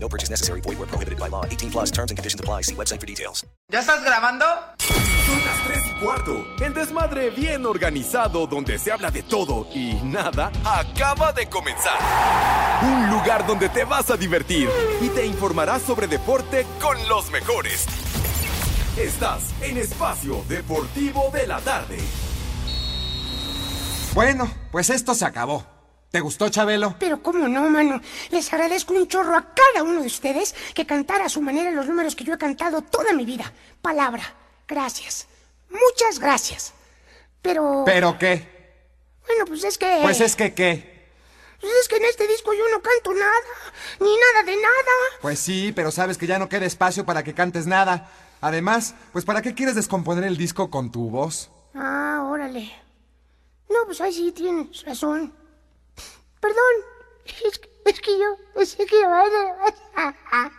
No purchase necessary. Void where prohibited by law. 18 plus terms and conditions apply. See website for details. ¿Ya estás grabando? Son las 3 y cuarto. El desmadre bien organizado donde se habla de todo y nada acaba de comenzar. Un lugar donde te vas a divertir y te informarás sobre deporte con los mejores. Estás en Espacio Deportivo de la Tarde. Bueno, pues esto se acabó. ¿Te gustó, Chabelo? Pero cómo no, mano. Les agradezco un chorro a cada uno de ustedes que cantara a su manera los números que yo he cantado toda mi vida. Palabra. Gracias. Muchas gracias. Pero... ¿Pero qué? Bueno, pues es que... Pues es que qué. Pues es que en este disco yo no canto nada. Ni nada de nada. Pues sí, pero sabes que ya no queda espacio para que cantes nada. Además, pues ¿para qué quieres descomponer el disco con tu voz? Ah, órale. No, pues ahí sí tienes razón. Perdón. Es que, es que yo pensé que iba a...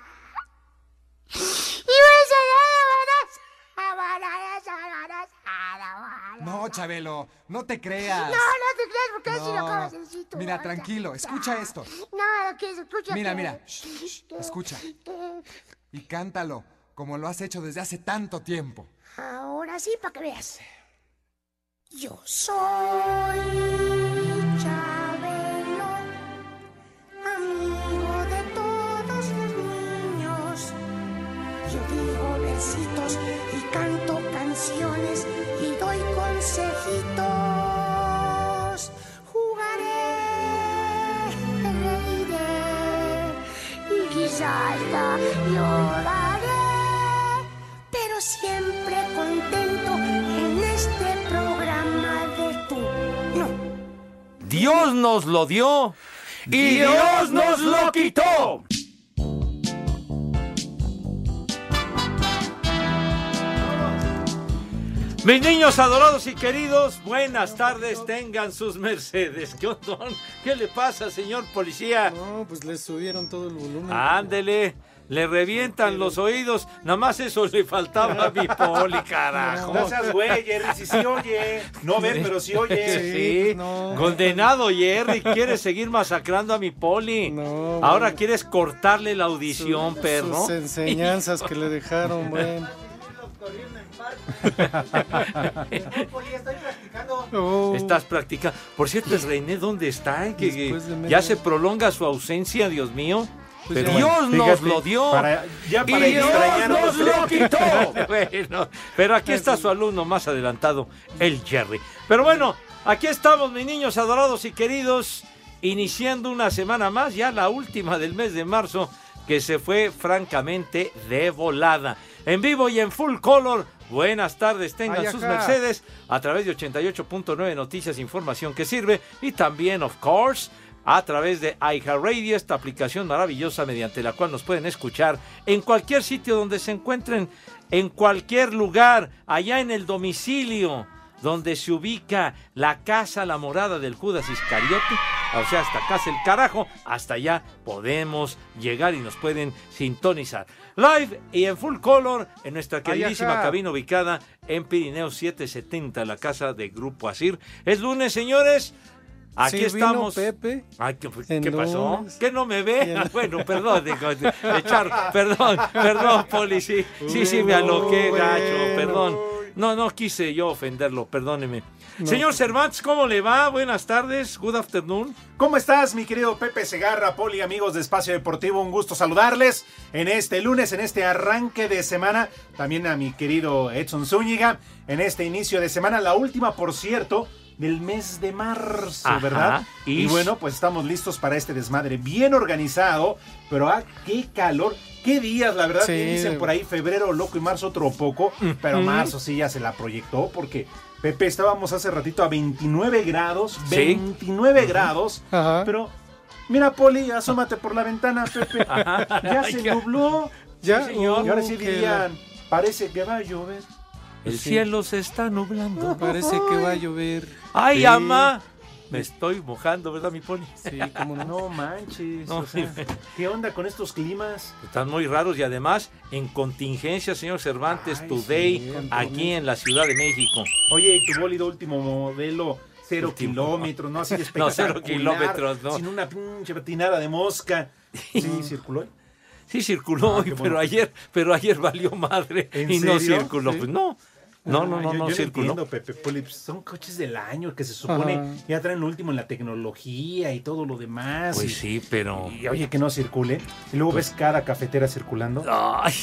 No, Chabelo, no te creas. No, no te creas porque lo No. acabas de decir tú. Mira, tranquilo, escucha esto. No, que escucha. Mira, que- mira, shh, shh, que- escucha. Y cántalo, como lo has hecho desde hace tanto tiempo. Ahora sí, para que veas. Yo soy lloraré, pero siempre contento en este programa de tú. No. Dios nos lo dio y Dios nos lo quitó. Mis niños adorados y queridos, buenas tardes, tengan sus mercedes. ¿Qué, onda? ¿Qué le pasa, señor policía? No, pues le subieron todo el volumen. Ándele, le revientan los oídos. Nada más eso le faltaba a mi poli, carajo. No seas güey, Jerry, si sí oye. No ve, pero sí oye. Sí, condenado Jerry, quieres seguir masacrando a mi poli. Ahora quieres cortarle la audición, perro. Sus enseñanzas que le dejaron, Oh. Estás practicando. Por cierto, el René, ¿dónde está? Que, ya se prolonga su ausencia, Dios mío. Pues Dios nos fíjate, lo dio. para- ya para y Dios nos lo creo. quitó. Bueno, pero aquí está su alumno más adelantado, el Jerry. Pero bueno, aquí estamos, mis niños adorados y queridos, iniciando una semana más, ya la última del mes de marzo, que se fue francamente de volada. En vivo y en full color. Buenas tardes, tengan Ay, sus mercedes a través de 88.9 Noticias, información que sirve y también, of course, a través de iHeartRadio, esta aplicación maravillosa mediante la cual nos pueden escuchar en cualquier sitio donde se encuentren, en cualquier lugar, allá en el domicilio donde se ubica la casa, la morada del Judas Iscariote, o sea, hasta casa el carajo, hasta allá podemos llegar y nos pueden sintonizar. Live y en full color en nuestra queridísima cabina ubicada en Pirineo 770, la casa de Grupo Asir. Es lunes, señores. Aquí Sí, vino estamos. Pepe. Ay, ¿qué, qué pasó? ¿Que no me ve? Bueno, perdón, de- perdón, perdón, Poli, sí, sí, sí, me aloqué, gacho, perdón. No, no quise yo ofenderlo, perdóneme. No. Señor Cervantes, ¿cómo le va? Buenas tardes, good afternoon. ¿Cómo estás, mi querido Pepe Segarra, Poli, amigos de Espacio Deportivo? Un gusto saludarles en este lunes, en este arranque de semana. También a mi querido Edson Zúñiga, en este inicio de semana, la última, por cierto, del mes de marzo, Ajá, ¿verdad? Y bueno, pues estamos listos para este desmadre bien organizado, pero ah, qué calor, qué días, la verdad, Sí. que dicen por ahí febrero loco y marzo otro poco, pero marzo sí ya se la proyectó porque... Pepe, estábamos hace ratito a 29 grados, Sí. 29 grados, Ajá. pero mira, Poli, asómate por la ventana, Pepe. Ya se Ya. nubló. Ya, Sí, señor. Y ahora sí uh, dirían, Parece que va a llover. El Sí. cielo se está nublando. Parece que va a llover. ¡Ay, Sí. ama! Me estoy mojando, ¿verdad, mi poli? Sí, cómo no. No manches. No, o sea, sí. ¿Qué onda con estos climas? Están muy raros y además en contingencia, señor Cervantes, Ay, Today, sí, aquí en la Ciudad de México. Oye, y tu bólido último modelo, cero Último. kilómetros, ¿no? Así de No, cero kilómetros, no. Sin una pinche patinada de mosca. Sí, circuló. Sí circuló Ah, hoy, qué pero bueno. ayer, pero ayer valió madre ¿En y no circuló. Sí. Pues no, no, no, Ah, no, yo- no yo circuló. entiendo, Pepe Poli, pues, son coches del año que se supone Ajá. ya traen lo último en la tecnología y todo lo demás. Pues y, sí, pero. y, oye, que no circule. Y luego ves cada cafetera circulando. Ay,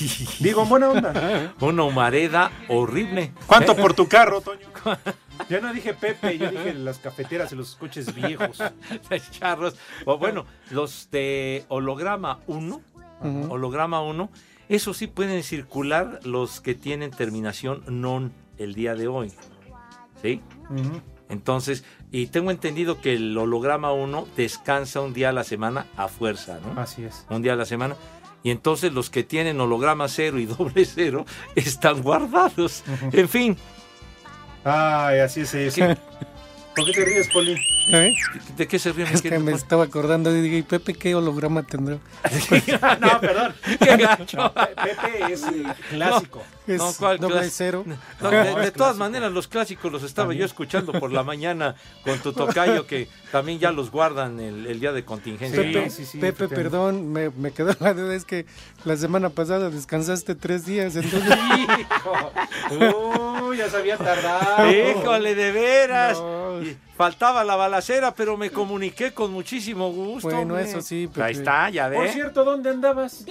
Digo, en buena onda. una humareda horrible. ¿Cuánto por tu carro, Toño? Yo no dije Pepe, yo dije las cafeteras y los coches viejos. Los charros. O bueno, los de holograma 1, Holograma 1, eso sí pueden circular los que tienen terminación non el día de hoy. ¿Sí? Entonces, y tengo entendido que el holograma 1 descansa un día a la semana a fuerza, ¿no? Así es. Un día a la semana. Y entonces los que tienen holograma 0 y doble 0 están guardados. En fin, Ay, así es eso. ¿Por qué te ríes, Poli? ¿Eh? ¿de qué se ríe? Es que me estaba acordando y dije, ¿y Pepe qué holograma tendrá? no, perdón. ¡Qué gacho! Pe- Pepe es eh, clásico. Es No, ¿cuál doble cero. No, de, de todas maneras, los clásicos los estaba yo escuchando por la mañana con tu tocayo, que también ya los guardan el, el día de contingencia. Sí, ¿no? Pepe, sí, sí, Pepe, perdón, me, me quedó la duda, es que la semana pasada descansaste tres días, entonces... Uy, ya se había tardado. Híjole, de veras. No. Y faltaba la balacera, pero me comuniqué con muchísimo gusto. Bueno, hombre. eso sí, Pepe. Ahí está, ya Por ve. cierto, ¿dónde andabas?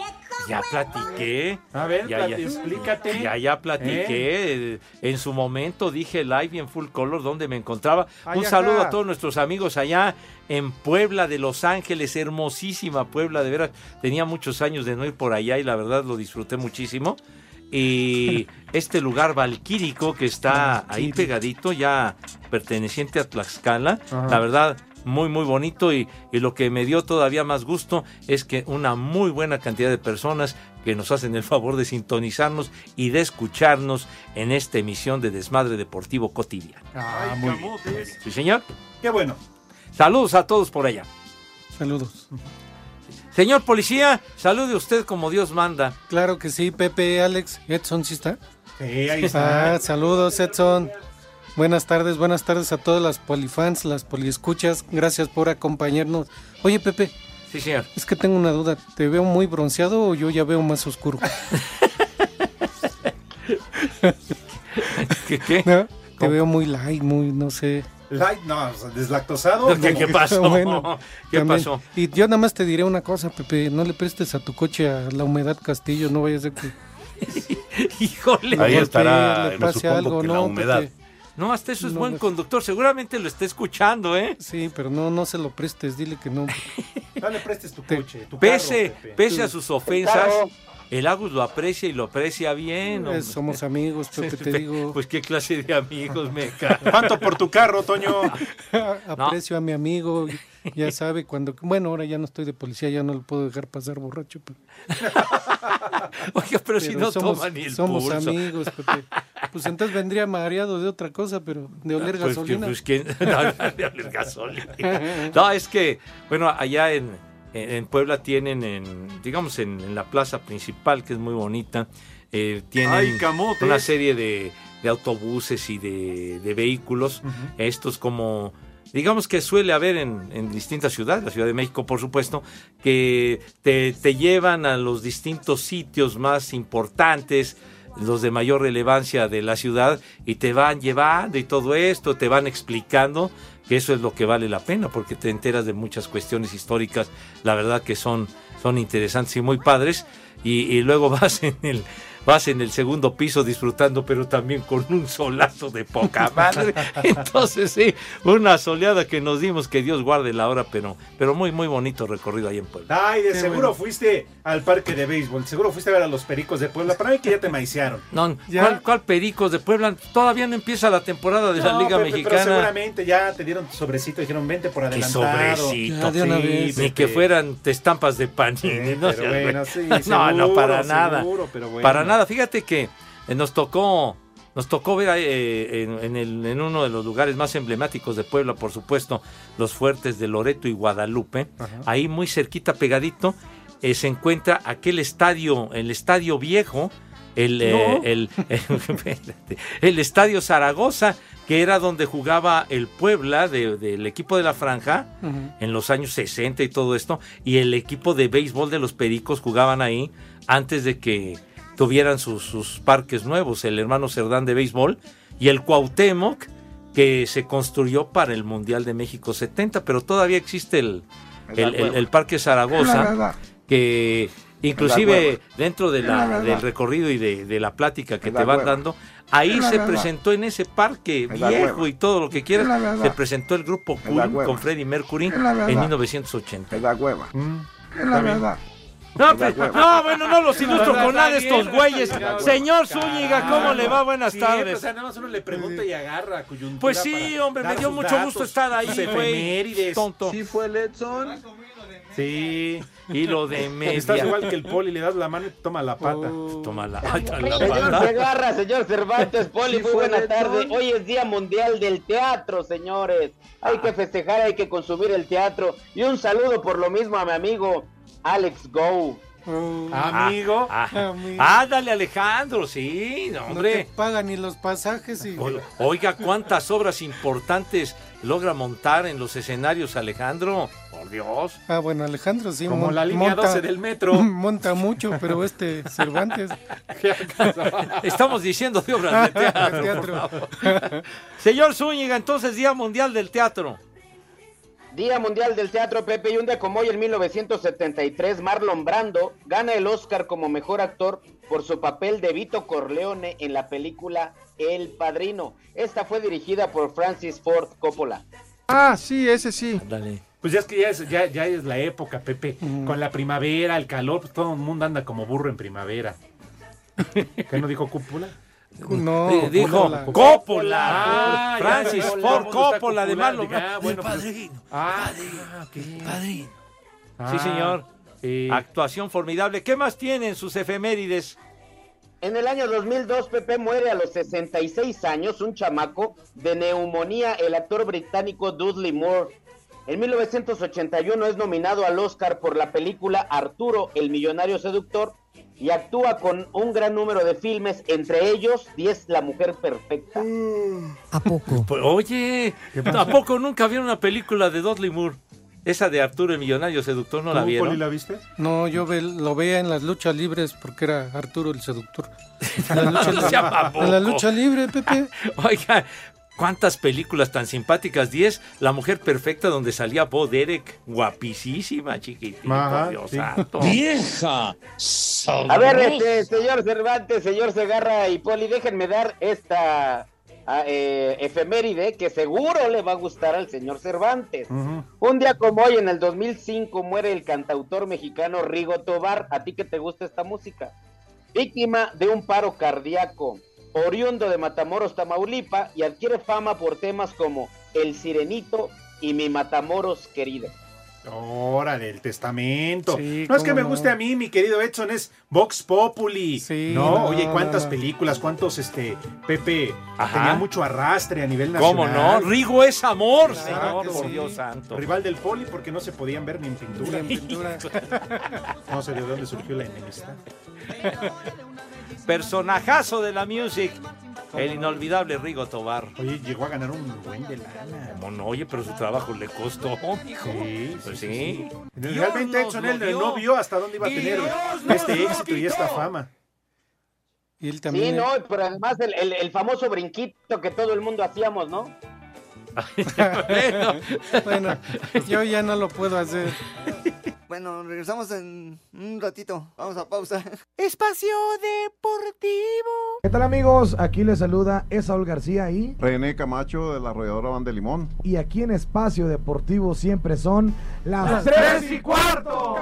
Ya platiqué. A ver, Ya, explícate. Ya, ya platiqué. Eh, En su momento dije live y en full color donde me encontraba. Ay, Un saludo a todos nuestros amigos allá en Puebla de Los Ángeles. Hermosísima Puebla, de veras. Tenía muchos años de no ir por allá y la verdad lo disfruté muchísimo. Y este lugar valquírico que está ahí pegadito, ya perteneciente a Tlaxcala, Ajá. la verdad, muy, muy bonito. Y, y lo que me dio todavía más gusto es que una muy buena cantidad de personas que nos hacen el favor de sintonizarnos y de escucharnos en esta emisión de Desmadre Deportivo Cotidiano. Ah, muy bien. Sí, señor. Qué bueno. Saludos a todos por allá. Saludos. Señor policía, salude usted como Dios manda. Claro que sí, Pepe, Alex, Edson, ¿sí está? Sí, ahí está. Ah, saludos, Edson. Buenas tardes, buenas tardes a todas las polifans, las poliescuchas. Gracias por acompañarnos. Oye, Pepe, Sí, señor. es que tengo una duda. ¿Te veo muy bronceado o yo ya veo más oscuro? ¿Qué? qué? ¿No? Te veo muy light, muy, no sé. Light, no, deslactosado. ¿Qué, no. qué pasó? Bueno, ¿Qué también. pasó? Y yo nada más te diré una cosa, Pepe. No le prestes a tu coche a la humedad Castillo. No vaya a ser que Híjole. Ahí estará, le pase algo, que ¿no? la humedad. Pepe? No, hasta eso es No, buen conductor. Seguramente lo está escuchando, ¿eh? Sí, pero no, no se lo prestes. Dile que no. No le prestes tu coche, tu Pese, carro, pese a sus ofensas, el Agus lo aprecia y lo aprecia bien. hombre. Eh, Somos amigos, Pepe, te digo. Pues qué clase de amigos me. ¿Cuánto por tu carro, Toño? Aprecio a mi amigo. Ya sabe, cuando. Bueno, ahora ya no estoy de policía, ya no lo puedo dejar pasar borracho. Pero, Oiga, pero, si no somos, toma ni el somos pulso. amigos, Pepe. Pues entonces vendría mareado de otra cosa, pero de oler Pues, gasolina. pues, no, de oler gasolina. No, es que, bueno, allá en, en- Puebla tienen, en, digamos, en, en la plaza principal, que es muy bonita, eh, tienen una serie de, de autobuses y de, de vehículos, estos como... Digamos que suele haber en, en distintas ciudades, la Ciudad de México por supuesto, que te, te llevan a los distintos sitios más importantes, los de mayor relevancia de la ciudad y te van llevando y todo esto, te van explicando que eso es lo que vale la pena porque te enteras de muchas cuestiones históricas, la verdad que son, son interesantes y muy padres y, y luego vas en el vas en el segundo piso disfrutando pero también con un solazo de poca madre entonces sí una soleada que nos dimos que Dios guarde la hora pero pero muy muy bonito recorrido ahí en Puebla Ay, de Qué seguro bueno. fuiste al parque de béisbol. Seguro fuiste a ver a los pericos de Puebla. Para mí que ya te maiciaron. no, Ya. ¿cuál, cuál Pericos de Puebla? Todavía no empieza la temporada de la No, Liga Pepe, Pero Mexicana. seguramente ya te dieron tu sobrecito. Dijeron, vente por Qué adelantado. sobrecito. Ya, de una Sí, vez. Ni que fueran te estampas de panini. Sí, no bueno, sí, no, no, seguro, para nada. seguro, pero bueno. Para nada. Fíjate que eh, nos tocó nos tocó ver eh, en, en el- en uno de los lugares más emblemáticos de Puebla, por supuesto, los fuertes de Loreto y Guadalupe. Ahí muy cerquita, pegadito, eh, se encuentra aquel estadio, el estadio viejo, el, eh, el, estadio Zaragoza, que era donde jugaba el Puebla de- del equipo de la Franja en los años 60 y todo esto, y el equipo de béisbol de los Pericos jugaban ahí antes de que tuvieran sus, sus parques nuevos, el hermano Cerdán de béisbol y el Cuauhtémoc que se construyó para el Mundial de México 70, pero todavía existe el, el, el- el Parque Zaragoza, que inclusive dentro de La del recorrido y de, de la plática que te van dando, ahí se presentó en ese parque viejo y todo lo que quieras, se presentó el grupo Queen con Freddie Mercury en 1980. la hueva. Es la verdad. No, pues, no, bueno, no los ilustro con nada de estos güeyes. Señor Zúñiga, ¿cómo le va? Buenas tardes. O sea, nada más uno le pregunta y agarra coyuntura. Pues sí, hombre, me dio mucho datos, gusto estar ahí, güey. Tonto. Sí fue Letson. Sí, y lo de media. Estás igual que el poli, le das la mano y toma la pata. Toma la, ay, la Señor pata. Segarra, señor Cervantes, Poli, Sí muy buena tarde. Hoy es Día Mundial del Teatro, señores. Hay que festejar, hay que consumir el teatro. Y un saludo por lo mismo a mi amigo Alex Go. Amigo. Ah, ah, Amigo. ah, dale Alejandro, sí, no, No te hombre. pagan ni los pasajes y... O- Oiga, cuántas obras importantes logra montar en los escenarios Alejandro. Por Dios. Ah, bueno, Alejandro sí. Como la línea 12 del metro. Monta mucho, pero este Cervantes. Estamos diciendo de obras de teatro. Teatro. por favor. Señor Zúñiga, entonces Día Mundial del Teatro. Día Mundial del Teatro, Pepe, y un día como hoy, en 1973, Marlon Brando gana el Oscar como mejor actor por su papel de Vito Corleone en la película El Padrino. Esta fue dirigida por Francis Ford Coppola. Ah, sí, ese sí. Dale. Pues ya es que ya es, ya, ya es la época, Pepe. Con la primavera, el calor, pues todo el mundo anda como burro en primavera. ¿Qué no dijo cúpula? No, dijo Coppola. Coppola. Ah, Francis ya, Ford Coppola bueno, pues- padrino. Ah, ah. Padrino. Ah, Sí, señor. sí. Actuación formidable. ¿Qué más tienen sus efemérides? En el año 2002, Pepe muere a los 66 años, un chamaco, de neumonía, el actor británico Dudley Moore. En 1981 es nominado al Oscar por la película Arturo, el millonario seductor, y actúa con un gran número de filmes, entre ellos 10 La Mujer Perfecta. ¿A poco? Pues, oye, ¿a poco nunca vieron una película de Dudley Moore? Esa de Arturo el Millonario Seductor, ¿no la ¿Tú, vieron? Poli, la viste? No, yo ve- lo veía en las luchas libres porque era Arturo el seductor. En la lucha, No sea baboco. en la lucha libre, Pepe. Oiga, cuántas películas tan simpáticas. 10, La Mujer Perfecta, donde salía Bo Derek, guapísima, chiquitito, Ajá, Dios sí. santo. ¡Vieja! A ver, este, señor Cervantes, señor Segarra y Poli, déjenme dar esta ah, eh, efeméride que seguro le va a gustar al señor Cervantes. Un día como hoy, en el 2005, muere el cantautor mexicano Rigo Tobar. ¿A ti que te gusta esta música? Víctima de un paro cardíaco, oriundo de Matamoros, Tamaulipa, y adquiere fama por temas como El Sirenito y Mi Matamoros querido. Órale, el testamento. Sí, no es que me no. guste a mí, mi querido Edson, es Vox Populi. Sí, no, no, oye, cuántas películas, cuántos, este, Pepe, Ajá. tenía mucho arrastre a nivel nacional. ¿Cómo no? Rigo es amor, Claro señor, por sí. Dios santo. Rival del Poli porque no se podían ver ni en pintura. En pintura. No sé de dónde surgió la enemistad. Personajazo de la music. El inolvidable Rigo Tobar. Oye, llegó a ganar un buen de lana. Como no, oye, pero su trabajo le costó. Sí, Pues sí, sí. Realmente Edson no vio hasta dónde iba a tener este éxito y esta fama. Y él Sí, también. no, pero además el, el- el famoso brinquito que todo el mundo hacíamos, ¿no? Bueno, Bueno, yo ya no lo puedo hacer. Bueno, regresamos en un ratito. Vamos a pausa. Espacio Deportivo. ¿Qué tal amigos? Aquí les saluda Esaúl García y, René Camacho de la arrolladora Van de Limón. y aquí en Espacio Deportivo siempre son las, tres y cuarto.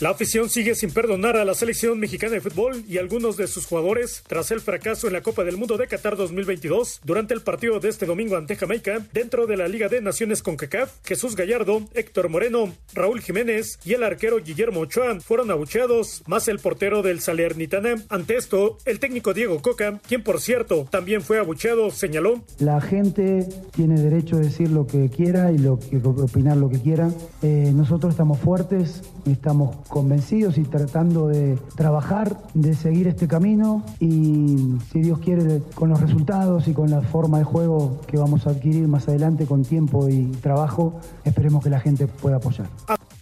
La afición sigue sin perdonar a la selección mexicana de fútbol y algunos de sus jugadores tras el fracaso en la Copa del Mundo de Qatar 2022 durante el partido de este domingo ante Jamaica dentro de la Liga de Naciones CONCACAF. Jesús Gallardo, Héctor Moreno, Raúl Jiménez y el arquero Guillermo Ochoa fueron abucheados, más el portero del Salernitana. Ante esto, el técnico Diego Coca, quien por cierto también fue abucheado, señaló. La gente tiene derecho a decir lo que quiera y opinar lo que quiera. Eh, nosotros estamos fuertes, estamos convencidos y tratando de trabajar, de seguir este camino y si Dios quiere con los resultados y con la forma de juego que vamos a adquirir más adelante con tiempo y trabajo, esperemos que la gente pueda apoyar.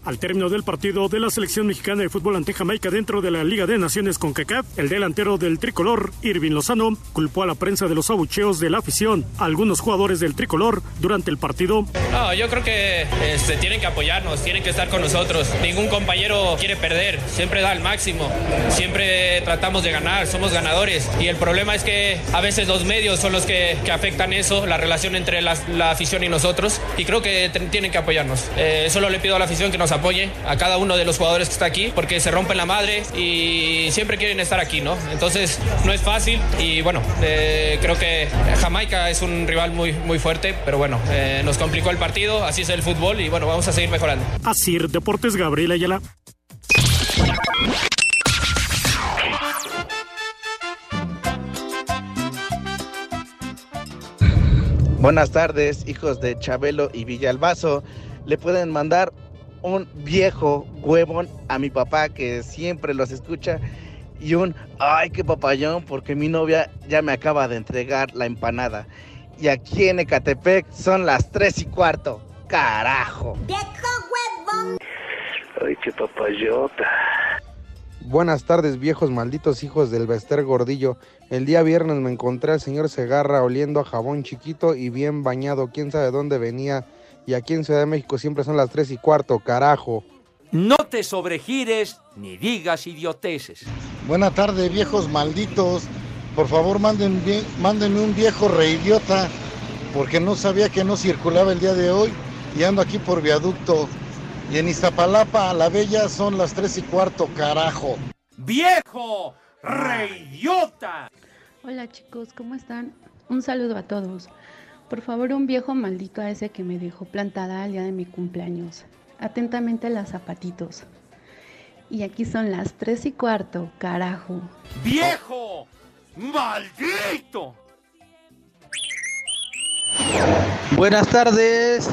Al término del partido de la selección mexicana de fútbol ante Jamaica dentro de la Liga de Naciones con CACAF, el delantero del tricolor, Irving Lozano, culpó a la prensa de los abucheos de la afición a algunos jugadores del tricolor durante el partido. No, yo creo que este, tienen que apoyarnos, tienen que estar con nosotros. Ningún compañero quiere perder, siempre da el máximo, siempre tratamos de ganar, somos ganadores. Y el problema es que a veces los medios son los que, afectan eso, la relación entre la, afición y nosotros. Y creo que tienen que apoyarnos. Eh, solo le pido a la afición que nos apoye, a cada uno de los jugadores que está aquí, porque se rompen la madre y siempre quieren estar aquí, ¿no? Entonces no es fácil y bueno, eh, creo que Jamaica es un rival muy, muy fuerte, pero bueno, eh, nos complicó el partido, así es el fútbol y bueno, vamos a seguir mejorando. Así, Deportes Gabriel Ayala. Buenas tardes, hijos de Chabelo y Villalbazo. Le pueden mandar un viejo huevón a mi papá que siempre los escucha y un ay qué papayón porque mi novia ya me acaba de entregar la empanada. Y aquí en Ecatepec son las tres y cuarto. Carajo. Viejo huevón. Ay qué papayota. Buenas tardes, viejos malditos hijos del Bester Gordillo. El día viernes me encontré al señor Segarra oliendo a jabón chiquito y bien bañado. Quién sabe dónde venía y aquí en Ciudad de México siempre son las 3 y cuarto, carajo. No te sobregires ni digas idioteces. Buenas tardes, viejos malditos. Por favor, manden, mándenme un viejo reidiota, porque no sabía que no circulaba el día de hoy y ando aquí por viaducto. Y en Iztapalapa, la bella, son las 3 y cuarto, carajo. ¡Viejo reidiota! Hola chicos, ¿cómo están? Un saludo a todos. Por favor, un viejo maldito a ese que me dejó plantada al día de mi cumpleaños. Atentamente las zapatitos. Y aquí son las tres y cuarto, carajo. ¡Viejo! ¡Maldito! Buenas tardes.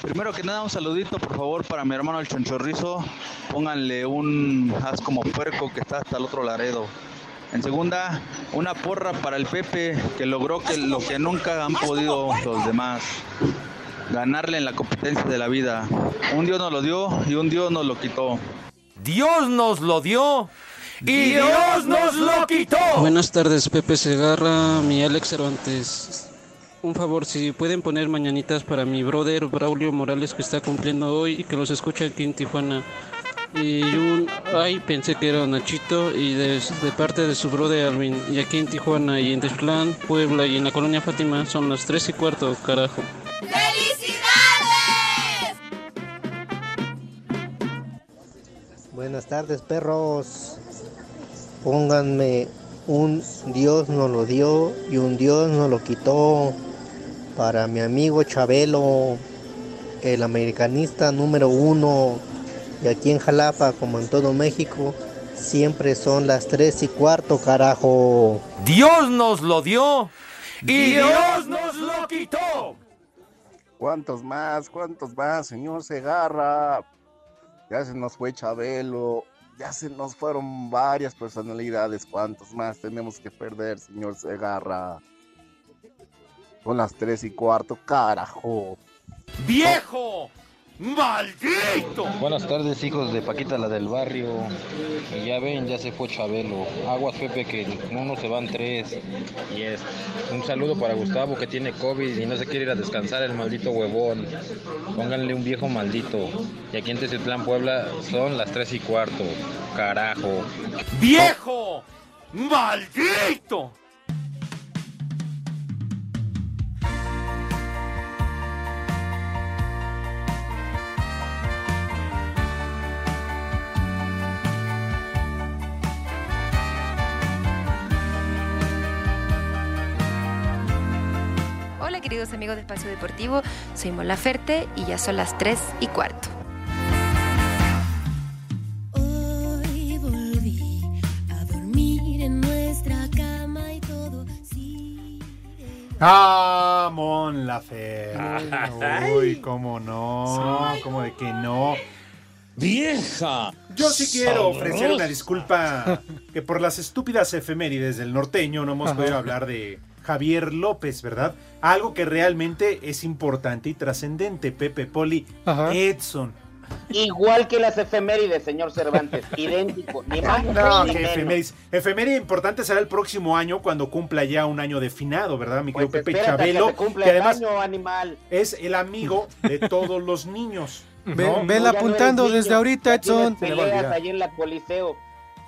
Primero que nada, un saludito por favor para mi hermano el Chonchorrizo. Pónganle un haz como puerco que está hasta el otro Laredo. En segunda, una porra para el Pepe que logró que lo que nunca han podido los demás, ganarle en la competencia de la vida. Un Dios nos lo dio y un Dios nos lo quitó. Dios nos lo dio y Dios nos lo quitó. Buenas tardes, Pepe Segarra, mi Alex Cervantes. Un favor, si pueden poner mañanitas para mi brother Braulio Morales que está cumpliendo hoy y que los escucha aquí en Tijuana y un ay pensé que era Nachito y de, parte de su brother Alvin y aquí en Tijuana y en Tezclán, Puebla y en la colonia Fátima son las 3 y cuarto, carajo. ¡Felicidades! Buenas tardes perros, pónganme un Dios nos lo dio y un Dios nos lo quitó para mi amigo Chabelo, el americanista número uno y aquí en Jalapa, como en todo México, siempre son las tres y cuarto, carajo. Dios nos lo dio y Dios nos lo quitó. ¿Cuántos más? ¿Cuántos más, señor Segarra? Ya se nos fue Chabelo, ya se nos fueron varias personalidades. ¿Cuántos más tenemos que perder, señor Segarra? Son las tres y cuarto, carajo. ¡Viejo! ¡Maldito! Buenas tardes, hijos de Paquita, la del barrio. Y ya ven, ya se fue Chabelo. Aguas, Pepe, que uno se van tres. Y es un saludo para Gustavo, que tiene COVID y no se quiere ir a descansar, el maldito huevón. Pónganle un viejo maldito. Y aquí en Teciutlán, Puebla, son las tres y cuarto. Carajo. ¡Viejo! ¡Maldito! Amigos de Espacio Deportivo. Soy Mola Ferte y ya son las 3 y cuarto. Hoy volví a dormir en nuestra cama y todo. Ah, Mon Laferte. Uy, cómo no, cómo de que no. ¡Vieja! Yo sí quiero sabrosa. ofrecer una disculpa que por las estúpidas efemérides del norteño no hemos Ajá. podido hablar de Javier López, ¿verdad? Algo que realmente es importante y trascendente, Pepe Poli, Edson. Igual que las efemérides, señor Cervantes. Idéntico. Ni más No, ni que menos. efemérides. Efeméride importante será el próximo año cuando cumpla ya un año de finado, ¿verdad, mi querido Pues Pepe que Chabelo? se que el además año, animal. es el amigo de todos los niños. Ve- ¿no? vela apuntando desde ahorita, Edson. Peleas ahí en la Coliseo.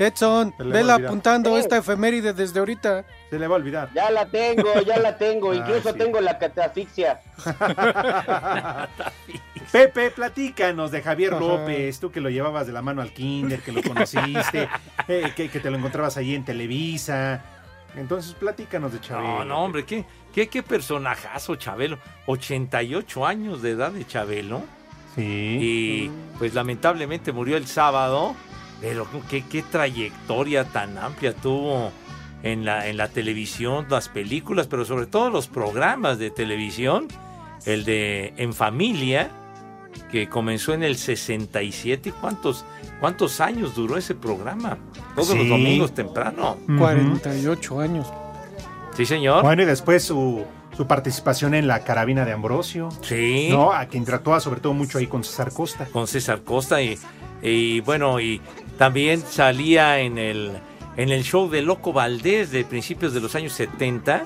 Edson, Se le va a vela olvidar. apuntando Eh. esta efeméride desde ahorita. Se le va a olvidar. Ya la tengo, ya la tengo. Ah, Incluso sí. tengo la catafixia. Pepe, platícanos de Javier Ajá. López, tú que lo llevabas de la mano al kinder, que lo conociste, eh, que, que te lo encontrabas ahí en Televisa. Entonces, platícanos de Chabelo. No, no, hombre, qué, qué, qué personajazo, Chabelo. 88 años de edad de Chabelo. Sí. Y pues lamentablemente murió el sábado. Pero qué, qué trayectoria tan amplia tuvo en la, en la televisión, las películas, pero sobre todo los programas de televisión. El de En Familia, que comenzó en el 67. ¿Y ¿Cuántos, cuántos años duró ese programa? Todos Sí. los domingos temprano. Ujú. 48 años. Sí, señor. Bueno, y después su, su participación en la carabina de Ambrosio. Sí. ¿No? A quien interactuaba sobre todo mucho ahí con César Costa. con César Costa y, y, bueno y también salía en el en el show de Loco Valdés de principios de los años 70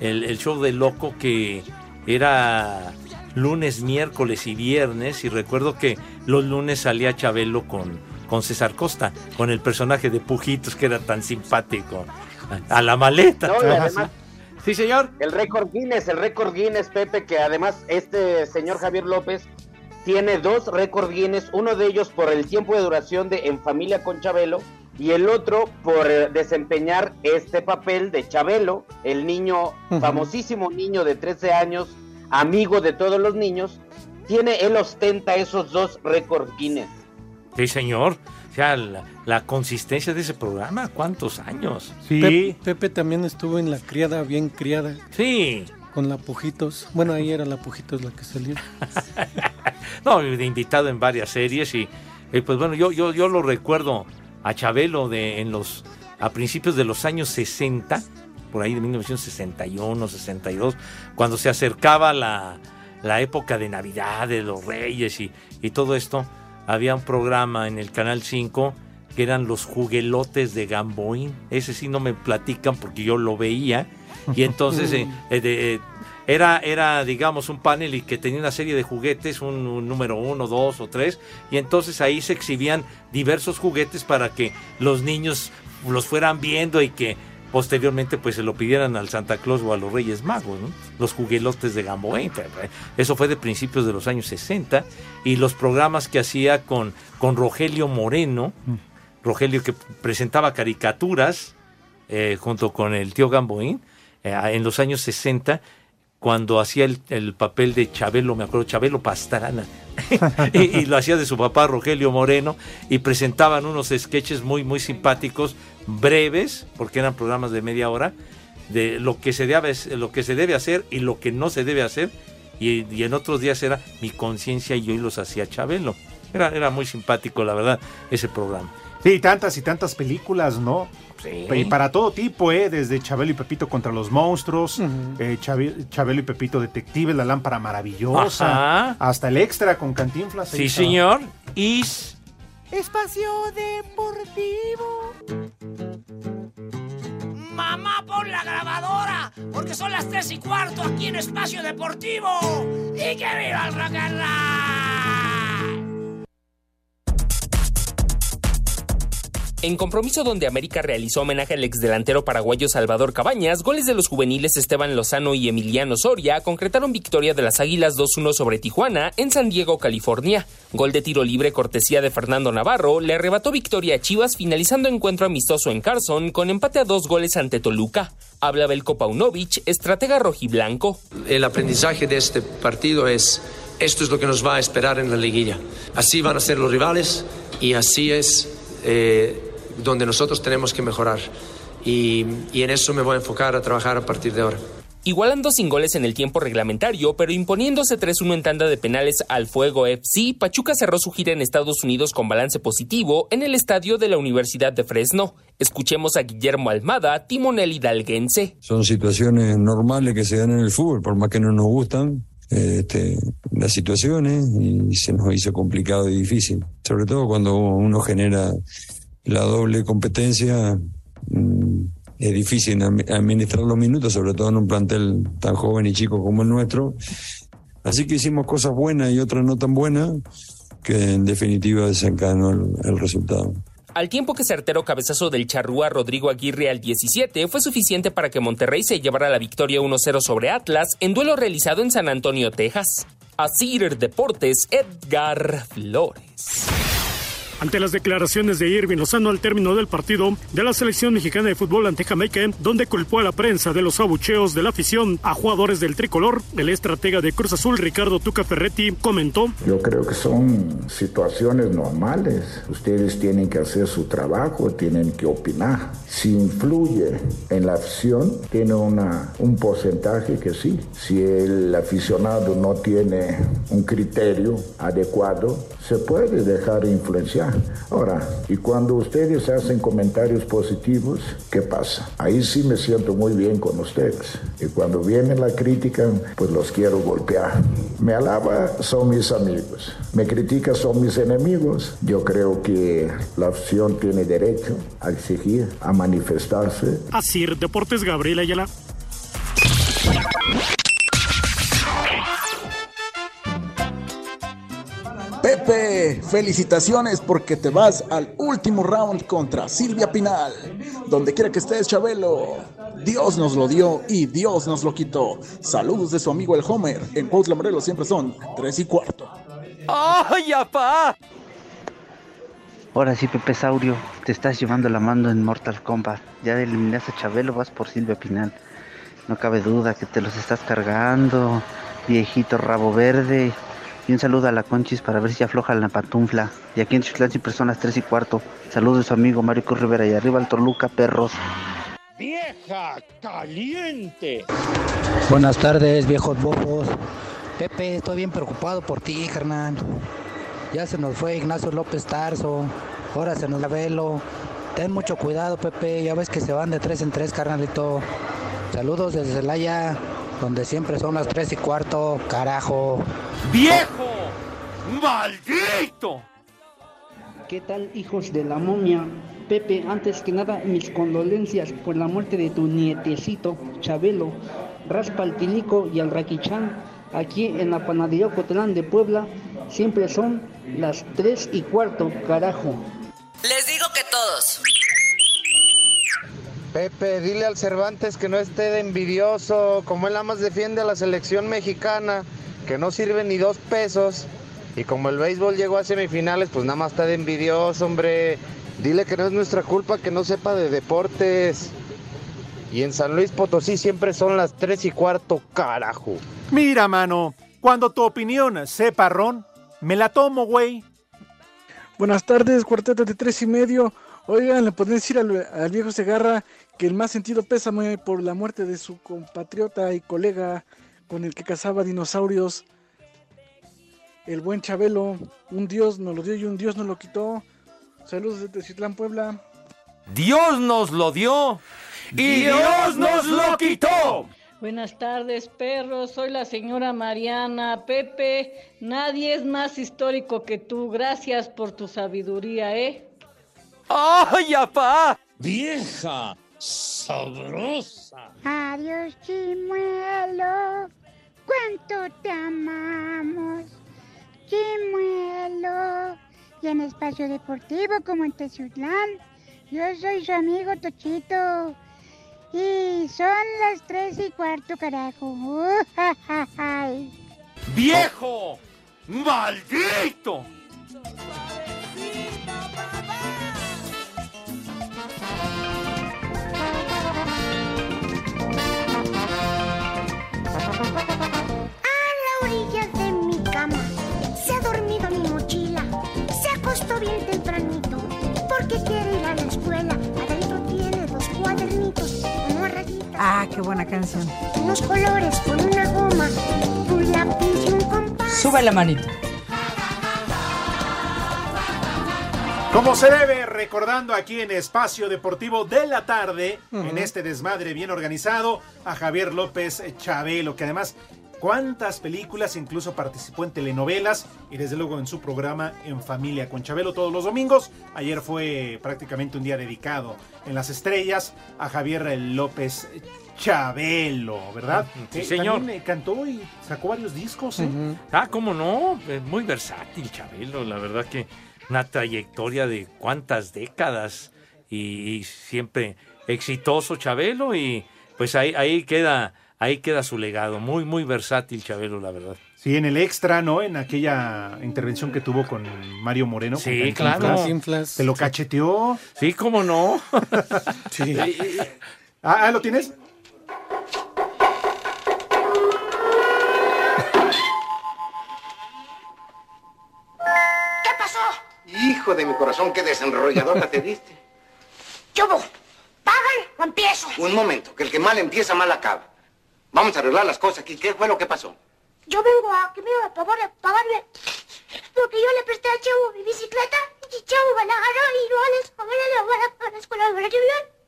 el, el show de Loco que era lunes, miércoles y viernes y recuerdo que los lunes salía Chabelo con, con César Costa con el personaje de Pujitos que era tan simpático a, la maleta. No, y además, sí señor. El récord Guinness, el récord Guinness, Pepe, que además este señor Javier López tiene dos récord Guinness, uno de ellos por el tiempo de duración de En Familia con Chabelo y el otro por eh, desempeñar este papel de Chabelo, el niño, famosísimo niño de 13 años, amigo de todos los niños, tiene, él ostenta esos dos récord Guinness. sí señor o sea la, la consistencia de ese programa cuántos años Pep- Pepe también estuvo en la criada bien criada. Sí. Con la Pujitos. Bueno, ahí era la Pujitos la que salió. No, de invitado en varias series y eh, pues bueno, yo, yo, yo lo recuerdo a Chabelo de, en los, a principios de los años 60, por ahí de 1961, 62, cuando se acercaba la, la época de Navidad, de los Reyes y, y todo esto, había un programa en el Canal 5 que eran los juguelotes de Gamboín. Ese sí no me platican porque yo lo veía. Y entonces eh, eh, era, era, digamos, un panel y que tenía una serie de juguetes, un, número uno, dos o tres. Y entonces ahí se exhibían diversos juguetes para que los niños los fueran viendo y que posteriormente pues se lo pidieran al Santa Claus o a los Reyes Magos, ¿no? los juguelotes de Gamboín. Eso fue de principios de los años 60 y los programas que hacía con, con Rogelio Moreno, Rogelio que presentaba caricaturas eh, junto con el tío Gamboín eh, en los años 60 cuando hacía el, el papel de Chabelo, me acuerdo, Chabelo Pastrana, y, y lo hacía de su papá Rogelio Moreno, y presentaban unos sketches muy, muy simpáticos, breves, porque eran programas de media hora, de lo que se debe, lo que se debe hacer y lo que no se debe hacer, y, y en otros días era Mi conciencia y yo y los hacía Chabelo. Era, era muy simpático, la verdad, ese programa. Sí, tantas y tantas películas, ¿no? Sí. Y para todo tipo, ¿eh? Desde Chabelo y Pepito contra los monstruos, eh, Chabe- Chabelo y Pepito Detectives, La Lámpara Maravillosa, Ajá. hasta el extra con Cantinflas. Sí, señor. Y Espacio Deportivo. Mamá, pon la grabadora, porque son las tres y cuarto aquí en Espacio Deportivo. ¡Y que viva el rock and roll! En compromiso donde América realizó homenaje al exdelantero paraguayo Salvador Cabañas, goles de los juveniles Esteban Lozano y Emiliano Soria concretaron victoria de las Águilas 2-1 sobre Tijuana en San Diego, California. Gol de tiro libre cortesía de Fernando Navarro le arrebató victoria a Chivas finalizando encuentro amistoso en Carson con empate a dos goles ante Toluca. Habla Belko Paunovic, estratega rojiblanco. El aprendizaje de este partido es esto es lo que nos va a esperar en la liguilla. Así van a ser los rivales y así es eh, donde nosotros tenemos que mejorar. Y, y en eso me voy a enfocar a trabajar a partir de ahora. Igualando sin goles en el tiempo reglamentario, pero imponiéndose 3-1 en tanda de penales al Fuego FC, Pachuca cerró su gira en Estados Unidos con balance positivo en el estadio de la Universidad de Fresno. Escuchemos a Guillermo Almada, timonel hidalguense. Son situaciones normales que se dan en el fútbol, por más que no nos gustan, este, las situaciones y se nos hizo complicado y difícil. Sobre todo cuando uno genera la doble competencia, mm, es difícil administrar los minutos, sobre todo en un plantel tan joven y chico como el nuestro. Así que hicimos cosas buenas y otras no tan buenas, que en definitiva desencadenó el, el resultado. Al tiempo que certero cabezazo del charrúa Rodrigo Aguirre al 17 fue suficiente para que Monterrey se llevara la victoria 1-0 sobre Atlas en duelo realizado en San Antonio, Texas. Asir Deportes, Edgar Flores. Ante las declaraciones de Irving Lozano al término del partido de la selección mexicana de fútbol ante Jamaica, donde culpó a la prensa de los abucheos de la afición a jugadores del tricolor, el estratega de Cruz Azul Ricardo Tuca Ferretti comentó Yo creo que son situaciones normales. Ustedes tienen que hacer su trabajo, tienen que opinar. Si influye en la afición, tiene una, un porcentaje que sí. Si el aficionado no tiene un criterio adecuado, se puede dejar influenciar. Ahora, y cuando ustedes hacen comentarios positivos, ¿qué pasa? Ahí sí me siento muy bien con ustedes. Y cuando viene la crítica, pues los quiero golpear. Me alaba, son mis amigos. Me critica, son mis enemigos. Yo creo que la afición tiene derecho a exigir, a manifestarse. Asir Deportes Gabriel Ayala. Pepe, felicitaciones porque te vas al último round contra Silvia Pinal. Donde quiera que estés, Chabelo. Dios nos lo dio y Dios nos lo quitó. Saludos de su amigo el Homer. En Cuautla Morelos siempre son tres y cuarto. ¡Ay, apá! Ahora sí, Pepe Saurio, te estás llevando la mano en Mortal Kombat. Ya eliminaste a Chabelo, vas por Silvia Pinal. No cabe duda que te los estás cargando, viejito rabo verde. Y un saludo a la Conchis para ver si afloja la pantufla. Y aquí en Chutlán siempre son las 3 y cuarto. Saludos de su amigo Mario Cruz Rivera y arriba al Toluca, perros. ¡Vieja caliente! Buenas tardes, viejos bobos. Pepe, estoy bien preocupado por ti, carnal. Ya se nos fue Ignacio López Tarso. Ahora se nos la velo. Ten mucho cuidado, Pepe. Ya ves que se van de tres en tres, carnalito. Saludos desde Celaya, donde siempre son las tres y cuarto, carajo. ¡Viejo! ¡Maldito! ¿Qué tal, hijos de la momia? Pepe, antes que nada, mis condolencias por la muerte de tu nietecito, Chabelo. Raspa al Tilico y al Raquichán, aquí en la panadería Cotlán de Puebla, siempre son las 3 y cuarto, carajo. Les digo que todos. Pepe, dile al Cervantes que no esté de envidioso, como él nada más defiende a la selección mexicana, que no sirve ni dos pesos. Y como el béisbol llegó a semifinales, pues nada más está de envidioso, hombre. Dile que no es nuestra culpa que no sepa de deportes. Y en San Luis Potosí siempre son las tres y cuarto, carajo. Mira, mano, cuando tu opinión sepa ron, me la tomo, güey. Buenas tardes, cuarteto de tres y medio. Oigan, le pueden decir al, al viejo Segarra que el más sentido pésame por la muerte de su compatriota y colega con el que cazaba dinosaurios. El buen Chabelo, un dios nos lo dio y un dios nos lo quitó. Saludos desde Citlán, Puebla. Dios nos lo dio y Dios nos lo quitó. Buenas tardes, perros. Soy la señora Mariana. Pepe, nadie es más histórico que tú. Gracias por tu sabiduría, ¿eh? ¡Ay, apá! ¡Vieja sabrosa! Adiós, Chimuelo. ¿Cuánto te amamos? Chimuelo. Y en espacio deportivo como en Teciutlán, Yo soy su amigo Tochito. Y son las tres y cuarto, carajo. Uh, ja, ja, ja. ¡Viejo! ¡Maldito! A la orilla de mi cama se ha dormido mi mochila. Se acostó bien tempranito porque quiere ir a la escuela. Adentro tiene dos cuadernitos, uno a rayitas, Ah, qué buena canción. unos colores con una goma, un lápiz y un compás. Sube la manito. Como se debe, recordando aquí en Espacio Deportivo de la Tarde, en este desmadre bien organizado, a Javier López Chabelo, que además, cuántas películas, incluso participó en telenovelas y desde luego en su programa En Familia con Chabelo todos los domingos. Ayer fue prácticamente un día dedicado en las estrellas a Javier López Chabelo, ¿verdad? Sí, Eh, señor. También eh, cantó y sacó varios discos. ¿eh? Ah, cómo no, es muy versátil Chabelo, la verdad que una trayectoria de cuántas décadas y, y siempre exitoso Chabelo y pues ahí, ahí queda ahí queda su legado, muy muy versátil Chabelo, la verdad. Sí, en el extra, ¿no? En aquella intervención que tuvo con Mario Moreno. Sí, con claro. Te lo cacheteó. Sí, cómo no. sí. Ah, ah, ¿lo tienes? Hijo de mi corazón, qué desenrolladora te diste. ¿Qué ¿Pagan o empiezo? Un momento, que el que mal empieza, mal acaba. Vamos a arreglar las cosas aquí. ¿Qué fue lo que pasó? Yo vengo a que me a favor de pagarle. Porque yo le presté al chavo mi bicicleta y el chavo me la agarró y no les la van a la escuela de Brasil.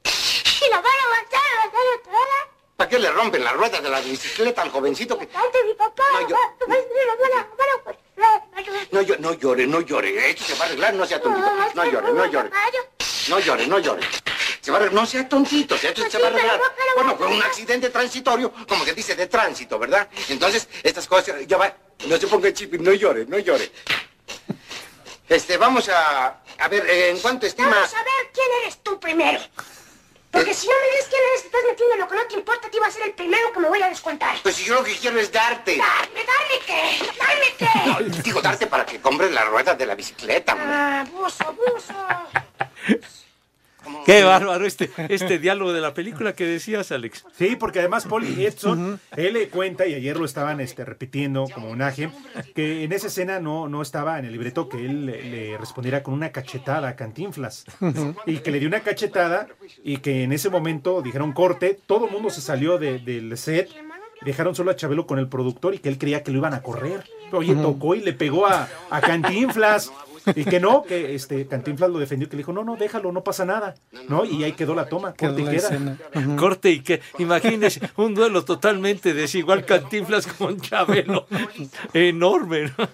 Y la van a avanzar, avanzar, avanzar. ¿Para qué le rompen las ruedas de la bicicleta al jovencito que... Tanto mi papá, No, yo- la a- a- No, yo, no llore, no llore. Esto se va a arreglar, no sea tontito. No llore, no llore. No llore, no llore. Se va a arreglar, no sea tontito, esto se va a arreglar. Bueno, fue un accidente transitorio, como que dice de tránsito, ¿verdad? Entonces, estas cosas, ya va, no se ponga chip, no llore, no llore. Este, vamos a, a ver, ¿en cuánto estima? Vamos a ver quién eres tú primero. Porque si no me dices quién eres, te estás metiendo en lo que no te importa, te va a ser el primero que me voy a descontar. Pues si yo lo que quiero es darte. Dame, dame qué, dame qué. No, digo, darte para que compres las ruedas de la bicicleta, hombre. Ah, abuso, abuso. Qué bárbaro este este diálogo de la película que decías, Alex. Sí, porque además Polly Edson, él le cuenta, y ayer lo estaban este, repitiendo como homenaje, que en esa escena no, no estaba en el libreto que él le, le respondiera con una cachetada a Cantinflas. Y que le dio una cachetada y que en ese momento dijeron corte, todo el mundo se salió de- del set, dejaron solo a Chabelo con el productor y que él creía que lo iban a correr. Oye, tocó y le pegó a, a Cantinflas. Y que no, que este Cantinflas lo defendió, que le dijo, no, no, déjalo, no pasa nada. ¿No? Y ahí quedó la toma, Quedó corte y. Corte y que, imagínese, un duelo totalmente desigual Cantinflas con Chabelo. Enorme. ¿no?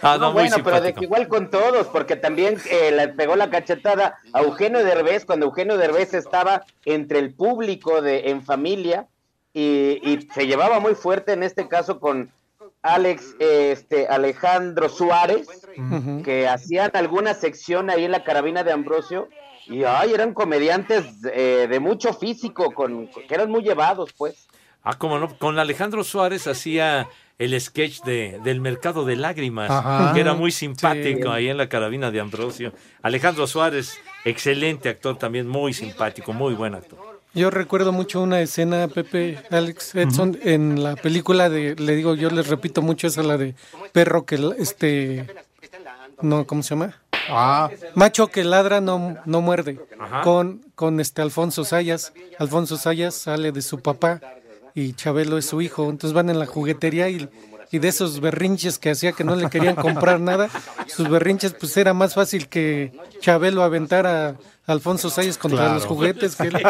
Ah, no, bueno, pero de simpático. que igual con todos, porque también eh, le pegó la cachetada a Eugenio Derbez cuando Eugenio Derbez estaba entre el público de En Familia y, y se llevaba muy fuerte en este caso con Alex, este, Alejandro Suárez, que hacían alguna sección ahí en la carabina de Ambrosio y ay, eran comediantes eh, de mucho físico, con, que eran muy llevados, pues. Ah, como no, con Alejandro Suárez hacía el sketch de, del mercado de lágrimas, Ajá. que era muy simpático Sí. ahí en la carabina de Ambrosio. Alejandro Suárez, excelente actor también, muy simpático, muy buen actor. Yo recuerdo mucho una escena, Pepe, Alex Edson, en la película de, le digo, yo les repito mucho esa, la de perro que, este, no, ¿cómo se llama? Ah. Macho que ladra no, no muerde, Ajá. con, con este Alfonso Sayas. Alfonso Sayas sale de su papá y Chabelo es su hijo, entonces van en la juguetería y, y de esos berrinches que hacía que no le querían comprar nada, sus berrinches pues era más fácil que Chabelo aventar a Alfonso Sayas contra Claro. los juguetes, que él-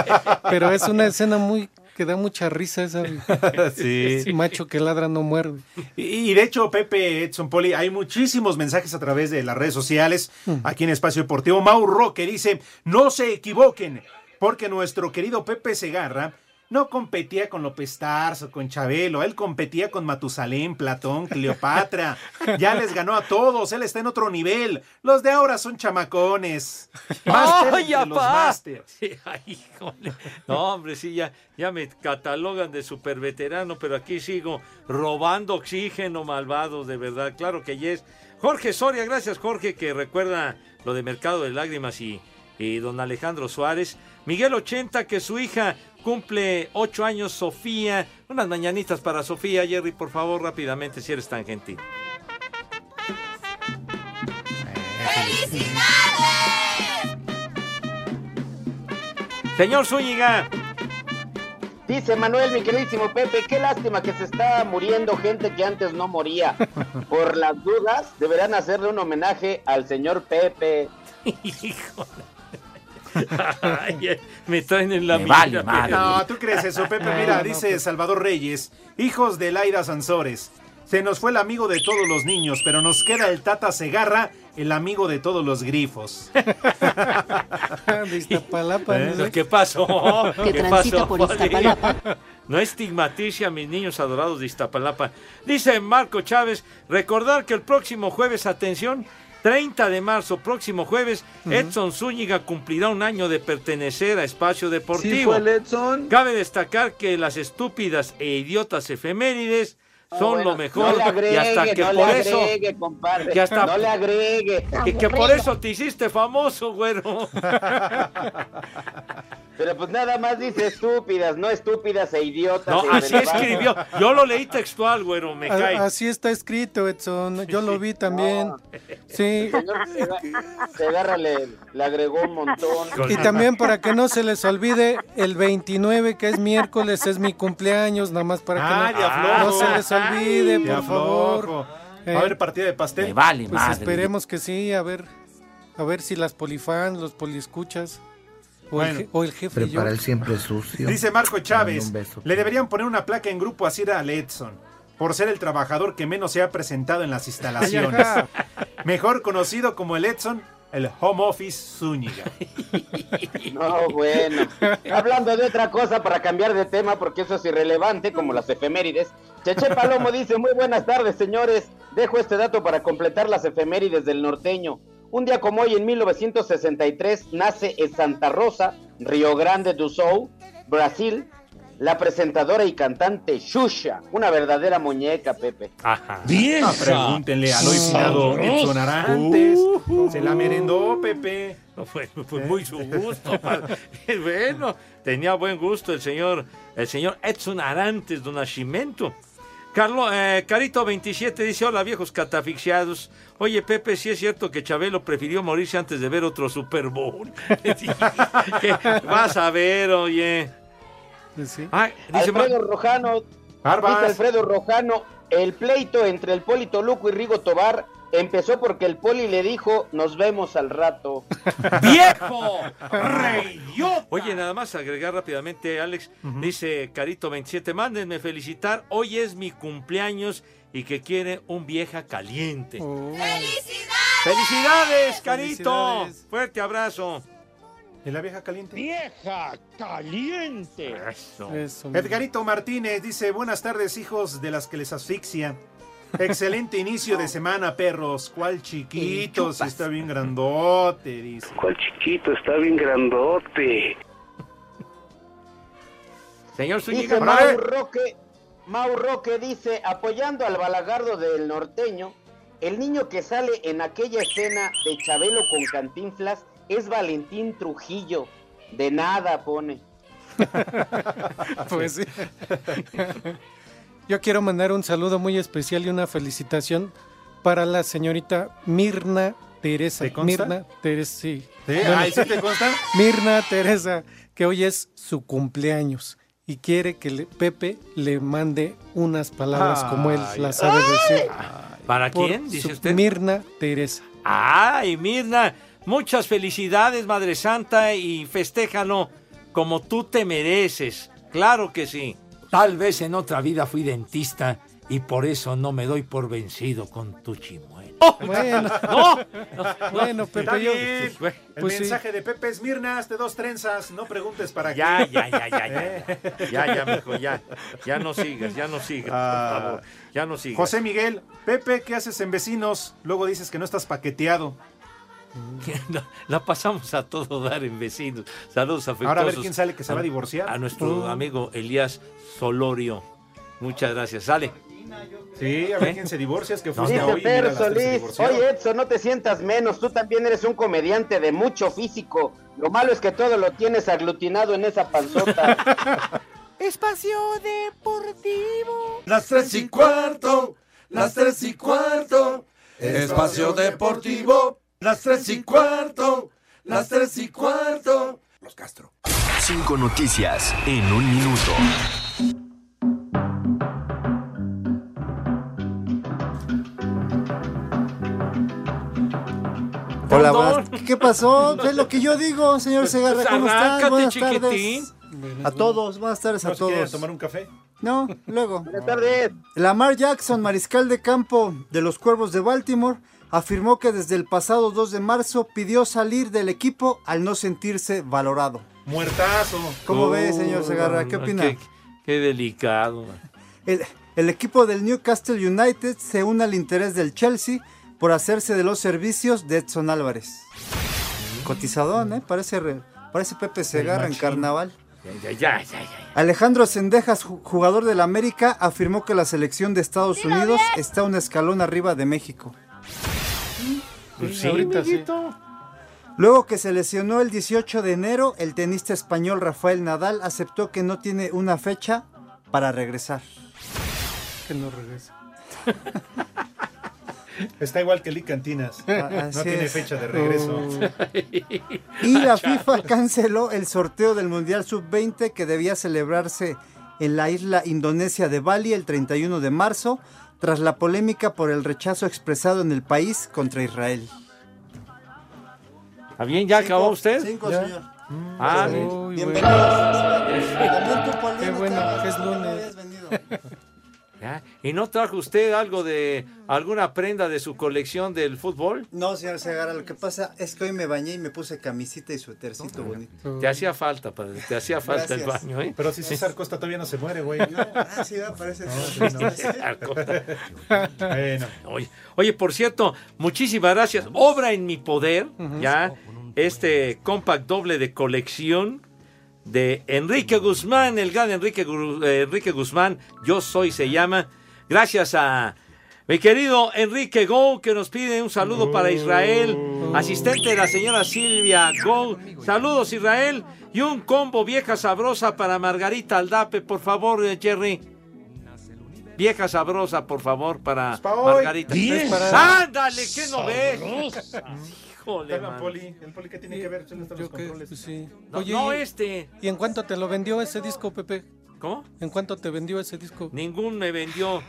pero es una escena muy que da mucha risa esa. Sí. Ese macho que ladra no muerde. Y, y de hecho, Pepe Edson Poli, hay muchísimos mensajes a través de las redes sociales aquí en Espacio Deportivo. Mau Roque dice, no se equivoquen, porque nuestro querido Pepe Segarra no competía con López Tarso, con Chabelo, él competía con Matusalén, Platón, Cleopatra. Ya les ganó a todos, él está en otro nivel. Los de ahora son chamacones. Máster ¡Ay, entre los. Sí, ay. No, hombre, sí, ya, ya me catalogan de super veterano, pero aquí sigo robando oxígeno, malvados, de verdad. Claro que yes. Jorge Soria, gracias Jorge, que recuerda lo de Mercado de Lágrimas y, y don Alejandro Suárez. Miguel 80, que su hija cumple ocho años, Sofía. Unas mañanitas para Sofía, Jerry, por favor, rápidamente, si eres tan gentil. Señor Zúñiga. Dice Manuel, mi queridísimo Pepe, qué lástima que se está muriendo gente que antes no moría. Por las dudas, deberán hacerle un homenaje al señor Pepe. Ay, eh, me traen en la Me vale madre. No, tú crees eso, Pepe. Mira, No, dice Salvador Reyes, hijos de Laira Sansores. Se nos fue el amigo de todos los niños, pero nos queda el Tata Segarra, el amigo de todos los grifos. de Iztapalapa. ¿Eh? ¿no? ¿Qué pasó? Que transita por? Iztapalapa. No estigmatice a mis niños adorados de Iztapalapa. Dice Marco Chávez, recordar que el próximo jueves, atención, 30 de marzo, próximo jueves, Edson Zúñiga cumplirá un año de pertenecer a Espacio Deportivo. ¿Sí fue el Edson? Cabe destacar que las estúpidas e idiotas efemérides son Ah, bueno, lo mejor No le agregue, y hasta que no por le eso agregue, compadre. que hasta- No le agregue. que, que por eso te hiciste famoso, güero. Pero pues nada más dice estúpidas, no estúpidas e idiotas. No, e así escribió. Yo lo leí textual, güero, me A- cae. Así está escrito, Edson. Yo lo vi también. Sí. Señor Sega- Segarra le, le agregó un montón. Y también para que no se les olvide, el 29, que es miércoles, es mi cumpleaños, nada más para que no, no se les olvide, De por favor. Va a haber partida de pastel. Me vale Pues esperemos que sí, a ver, a ver si las polifans, los poliescuchas, o, el, Bueno. o el jefe yo. Prepara el siempre sucio. Dice Marco Chávez, le deberían poner una placa en grupo así al Edson, por ser el trabajador que menos se ha presentado en las instalaciones. Mejor conocido como el Edson, el Home Office Zúñiga. No, bueno. Hablando de otra cosa para cambiar de tema, porque eso es irrelevante, como las efemérides. Cheche Palomo dice, muy buenas tardes, señores. Dejo este dato para completar las efemérides del norteño. Un día como hoy, en 1963, nace en Santa Rosa, Río Grande do Sul, Brasil, la presentadora y cantante Xuxa, una verdadera muñeca, Pepe. Ajá. Ah, pregúntenle al hoy finado Edson Arantes. Se la merendó, Pepe. No, fue, fue muy su gusto. padre. bueno, tenía buen gusto el señor, el señor Edson Arantes do Nascimento. Carlos, eh, Carito 27 dice, hola viejos catafixiados. Oye, Pepe, sí es cierto que Chabelo prefirió morirse antes de ver otro Super Bowl. ¿Qué vas a ver, oye. Ah, dice Alfredo Ma- Rojano, dice Alfredo Rojano, el pleito entre el Poli Toluco y Rigo Tobar empezó porque el Poli le dijo, nos vemos al rato. ¡Viejo! ¡Reyota! Oye, nada más agregar rápidamente, Alex. Dice Carito 27, mándenme felicitar. Hoy es mi cumpleaños y que quiere un vieja caliente. ¡Felicidades, Carito! Felicidades. Fuerte abrazo. ¿Y la vieja caliente? Vieja caliente. Eso. Edgarito Martínez dice, buenas tardes, hijos de las que les asfixia. Excelente inicio de semana, perros. ¿Cuál chiquito? Si está bien grandote, dice. ¿Cuál chiquito? Está bien grandote. Señor Dice Mau Roque, Mau Roque dice, apoyando al balagardo del norteño, el niño que sale en aquella escena de Chabelo con Cantinflas es Valentín Trujillo. De nada pone. Pues sí. Yo quiero mandar un saludo muy especial y una felicitación para la señorita Mirna Teresa. ¿Te consta? Mirna Teresa, sí. ¿Sí? Ay, ¿sí te consta? Mirna Teresa, que hoy es su cumpleaños y quiere que le- Pepe le mande unas palabras como él las sabe decir. ¿Para quién, dice usted? Mirna Teresa. ¡Ay, Mirna! Muchas felicidades, Madre Santa, y festéjalo como tú te mereces. Claro que sí. Tal vez en otra vida fui dentista y por eso no me doy por vencido con tu chimuelo. Bueno, no. Bueno, Pepe, yo. bien. Pues El mensaje de Pepe Esmirnas de dos trenzas. No preguntes para Ya, qué. ya, ya, ya, ya. Eh. Ya, ya, mijo, ya. Ya no sigas, ya no sigas, Ah. por favor. Ya no sigas. José Miguel, Pepe, ¿qué haces en vecinos? Luego dices que no estás paqueteado. La, la pasamos a todo dar en vecinos. Saludos afectuosos. Ahora a ver quién sale que se va a divorciar. A nuestro Oh. amigo Elías Solorio. Muchas gracias. Sale. Sí, a ver ¿Eh? quién se divorcia. Es que No, fuiste Dice hoy. Fer Solís, oye Edson, no te sientas menos, tú también eres un comediante de mucho físico. Lo malo es que todo lo tienes aglutinado en esa panzota. Espacio Deportivo. Las tres y cuarto, las tres y cuarto. Espacio Deportivo, las tres y cuarto, las tres y cuarto. Los Castro. Cinco noticias en un minuto. Hola, buenas- ¿Qué pasó? Es lo que yo digo, señor Segarra. Pues ¿Cómo están? arráncate, Buenas chiquitín. tardes. A todos, buenas tardes a ¿No se quieren todos. tomar un café? No, luego. Buenas tardes. Lamar Jackson, mariscal de campo de los Cuervos de Baltimore, afirmó que desde el pasado 2 de marzo pidió salir del equipo al no sentirse valorado. Muertazo. ¿Cómo ve, señor Segarra? ¿Qué opina? Qué, qué delicado. El, el equipo del Newcastle United se une al interés del Chelsea por hacerse de los servicios de Edson Álvarez. Cotizadón, ¿eh? Parece, re- parece Pepe Segarra en carnaval. Ya, ya, ya, ya, ya. Alejandro Sendejas, ju- jugador del América, afirmó que la selección de Estados Unidos está un escalón arriba de México. Pues Sí, sí, ahorita sí. amiguito. Luego que se lesionó el 18 de enero, el tenista español Rafael Nadal aceptó que no tiene una fecha para regresar. Que no regresa. Está igual que Lee Cantinas. Ah, no tiene es. fecha de regreso. Y la FIFA canceló el sorteo del Mundial Sub-20 que debía celebrarse en la isla indonesia de Bali el 31 de marzo, tras la polémica por el rechazo expresado en el país contra Israel. ¿Está bien? ¿Ya acabó usted? Cinco, Ya. señor. Ah, Uy, bien. bueno. También Qué bueno que es lunes. Ya. ¿Y no trajo usted algo de alguna prenda de su colección del fútbol? No, señor Segarra, lo que pasa es que hoy me bañé y me puse camisita y suétercito bonito. Te hacía falta, padre, te hacía falta el baño, ¿eh? Pero si César Costa todavía no se muere, güey. Ah, sí, va, parece. No, sí, no. Bueno. Oye, oye, por cierto, muchísimas gracias. Obra en mi poder, ya, este compact doble de colección de Enrique Guzmán, el gran Enrique, eh, Enrique Guzmán, Yo Soy se llama. Gracias a mi querido Enrique Go, que nos pide un saludo para Israel, asistente de la señora Silvia Go. Saludos Israel y un combo vieja sabrosa para Margarita Aldape, por favor, eh, Jerry. Vieja sabrosa, por favor, para pa' hoy. Margarita. Ándale, ¿qué no ves? Híjole, el man. Poli. ¿El Poli qué tiene que ver? Solo están los controles. pues sí. No, Oye, no ¿y- este. ¿y en cuánto te lo vendió ese disco, Pepe? ¿Cómo? ¿En cuánto te vendió ese disco? Ningún me vendió.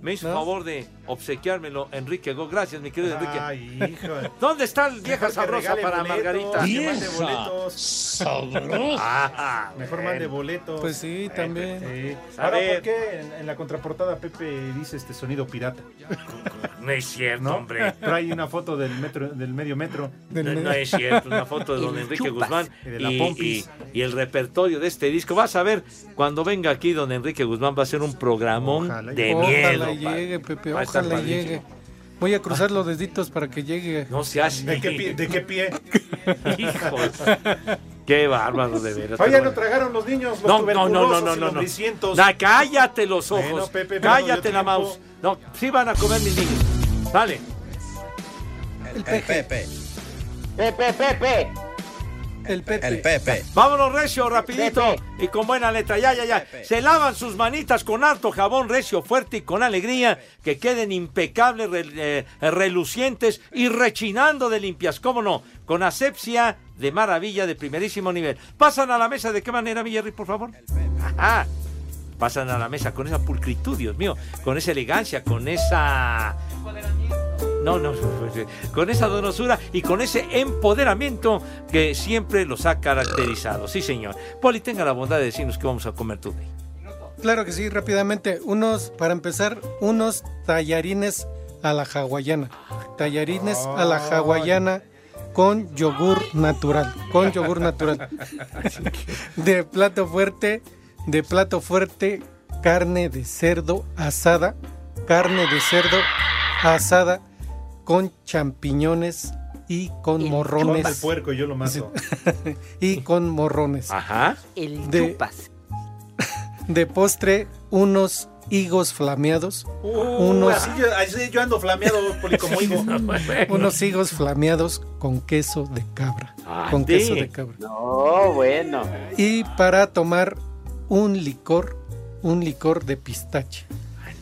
Me hizo ¿No? favor de obsequiármelo Enrique Go. Gracias, mi querido Enrique. Ay, hijo. ¿Dónde está el vieja sabrosa para boletos, Margarita? que mande Vieja boletos. sabrosa. Ah, Mejor mande boletos. Pues sí, también. Sí. A Ahora, ver. ¿por qué en, en la contraportada Pepe dice este sonido pirata? No es cierto, ¿No? hombre. Trae una foto del metro, del medio metro. No, no es cierto, una foto de don Enrique Guzmán Y de la y, y- y el repertorio de este disco. Vas a ver, cuando venga aquí don Enrique Guzmán va a ser un programón Ojalá de ojalá miedo. pa- llegue, Pepe, va a estar ojalá llegue. Voy a cruzar los deditos para que llegue. No seas... ¿De qué pie? ¿De qué pie? Hijos. Qué bárbaro, de veras. Oye, no tragaron los niños, los No, no, no, no, no, no, no. cállate los ojos. Bueno, Pepe, cállate la tiempo. mouse. No, sí van a comer mis niños. Dale. El Pepe. Pepe, Pepe. El Pepe. El Pepe. Vámonos, Recio, rapidito. Y con buena letra. Ya, ya, ya. Se lavan sus manitas con harto jabón recio, fuerte y con alegría. Que queden impecables, re- eh, relucientes y rechinando de limpias. ¿Cómo no? Con asepsia de maravilla de primerísimo nivel. Pasan a la mesa. ¿De qué manera, Villarri, por favor? Ajá. Pasan a la mesa con esa pulcritud, Dios mío. Con esa elegancia, con esa... No, no, con esa donosura y con ese empoderamiento que siempre los ha caracterizado. Sí, señor. Poli, tenga la bondad de decirnos qué vamos a comer today. Claro que sí, rápidamente. Unos, para empezar, unos tallarines a la hawaiana. Tallarines a la hawaiana con yogur natural. Con yogur natural. De plato fuerte, de plato fuerte, carne de cerdo asada. Carne de cerdo asada con champiñones y con morrones. al puerco y yo lo mato. y con morrones. Ajá. El De- chupas. De postre, unos higos flameados. unos, así, yo, así yo ando flameado, Poli, como higo. unos higos flameados con queso de cabra. con sí. queso de cabra. No, bueno. Y para tomar un licor, un licor de pistache.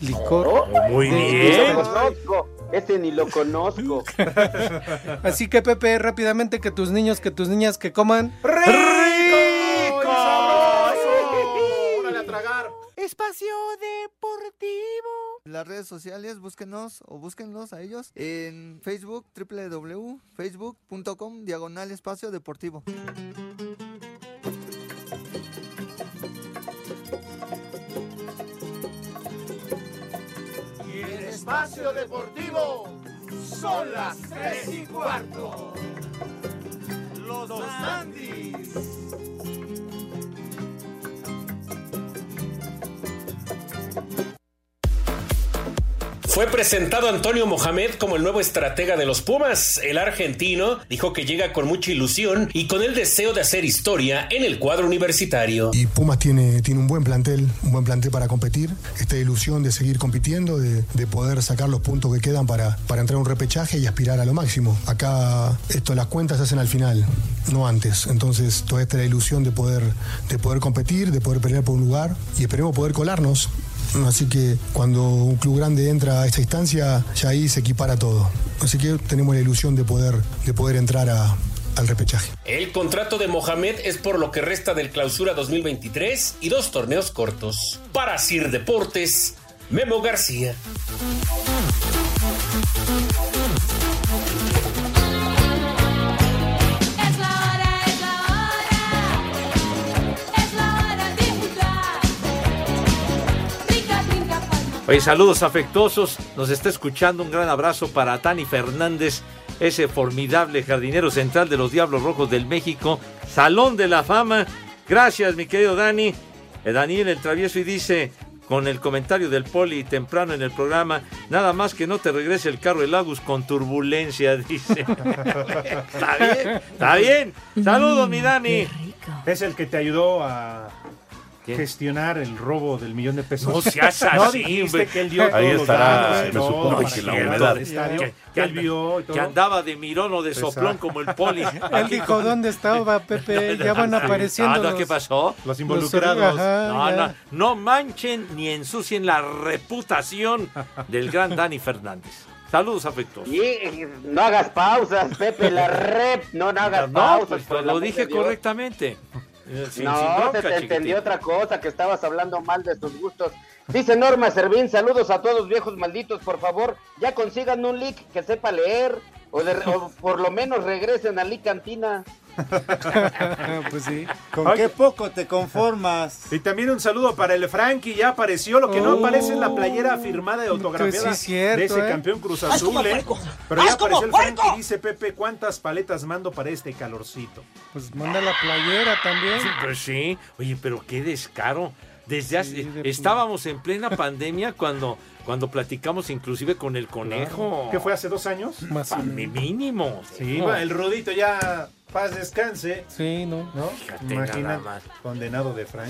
Licor. Oh, de Ni pistache. lo conozco. Este ni lo conozco. Así que Pepe, rápidamente que tus niños, que tus niñas que coman. ¡Órale a tragar! Espacio Deportivo. Las redes sociales, búsquenos o búsquenlos a ellos en Facebook, www.facebook.com, diagonal espacio deportivo. Espacio Deportivo son las tres y cuarto. Los dos Andis. Fue presentado Antonio Mohamed como el nuevo estratega de los Pumas. El argentino dijo que llega con mucha ilusión y con el deseo de hacer historia en el cuadro universitario. Y Pumas tiene, tiene un buen plantel, un buen plantel para competir. Esta ilusión de seguir compitiendo, de, de poder sacar los puntos que quedan para, para entrar a un repechaje y aspirar a lo máximo. Acá esto, las cuentas se hacen al final, no antes. Entonces, toda esta es la ilusión de poder, de poder competir, de poder pelear por un lugar y esperemos poder colarnos. Así que cuando un club grande entra a esta instancia, ya ahí se equipara todo. Así que tenemos la ilusión de poder, de poder entrar al repechaje. El contrato de Mohamed es por lo que resta del clausura 2023 y dos torneos cortos. Para Sir Deportes, Memo García. Oye, saludos afectuosos. Nos está escuchando. Un gran abrazo para Tani Fernández, ese formidable jardinero central de los Diablos Rojos del México. Salón de la Fama. Gracias, mi querido Dani. Eh, Daniel el Travieso y dice, con el comentario del Poli temprano en el programa, nada más que no te regrese el carro de Lagos con turbulencia, dice. está bien, está bien. Saludos, mi Dani. Es el que te ayudó a gestionar el robo del millón de pesos. No seas No así, hombre. que él dio Ahí estará, se me supone que la humedad. estadio, Que- que él vio. Que andaba de mirón o de soplón como el Poli. Él dijo, ¿dónde estaba Pepe? Ya van apareciendo Ah, no, los- ¿Qué pasó? Los involucrados. Ajá, no, no, no manchen ni ensucien la reputación del gran Dani Fernández. Saludos afectuosos. Y no hagas pausas, Pepe, la rep, no, no hagas No, pausas. pues lo dije Dios. Eh, sin- no, sin bronca, se te chiquitín. entendió otra cosa, que estabas hablando mal de tus gustos. Dice Norma Servín, saludos a todos viejos malditos, por favor, ya consigan un leak que sepa leer, o, de- o por lo menos regresen a Leak Cantina. pues sí. ¿Con qué poco te conformas? Y también un saludo para el Frankie, ya apareció, lo que no Oh. aparece en la playera firmada y autografiada Pues sí, cierto, de ese ¿eh? campeón Cruz ¡Haz como Azul, ¿eh? Pero ya ¡Haz como apareció el puerco! Frankie, dice Pepe, ¿cuántas paletas mando para este calorcito? Pues manda la playera también. Sí, pues sí. Oye, pero qué descaro. Desde hace- estábamos en plena pandemia cuando, cuando platicamos inclusive con el conejo. ¿Qué fue hace dos años? Más mínimo. Sí, No. va, el rodito ya, paz descanse. Sí, no. ¿No? Fíjate Imagina, nada más. condenado de Frank.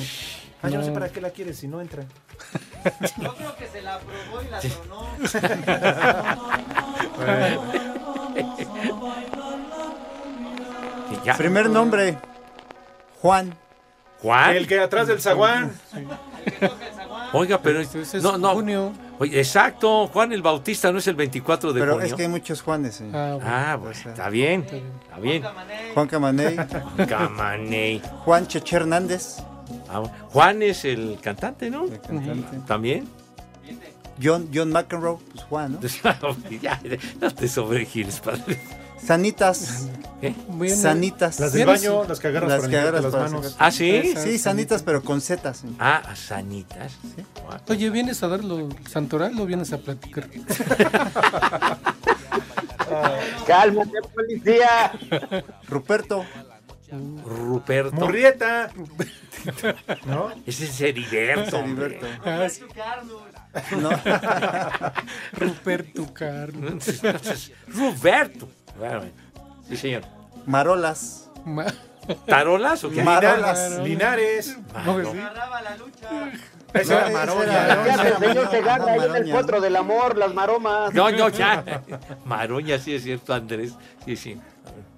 Ah, yo no sé para qué la quieres si no entra. Yo creo que se la probó y la ya- Primer nombre, Juan. Juan. El que atrás del zaguán. Oiga, pero Ese es no, no. junio. Oye, exacto, Juan el Bautista no es el 24 de Pero junio. es que hay muchos Juanes. eh. Ah, bueno. Ah, bueno, está bien, está bien. Juan Camaney, Camaney. Juan Cheche Hernández, Ah, Juan es el cantante, ¿no? cantante. También. John, John McEnroe, pues Juan, ¿no? ya, no te sobregires, padre. Sanitas. ¿Qué? Sanitas. Las del baño, las que agarras Las para que agarras las para manos. sacar- ¿Ah, sí? Sí, sanitas, pero con setas. Ah, sanitas. Oye, ¿vienes a darlo santoral o vienes a platicar? Cálmate, policía. Ruperto. Ruperto. Murrieta. ¿No? Ese es Heriberto. Heriberto. Ah. No. Ruperto Carlos. Roberto. Sí, señor. Marolas. Ma- ¿Tarolas o qué? Marolas. Linares. No, sí. Esa No, era esa Maroña. era- Ya el señor Maroña, Segarra ahí en el Maroña. potro del amor, las maromas. No, no, ya. Maroña, sí es cierto, Andrés. Sí, sí.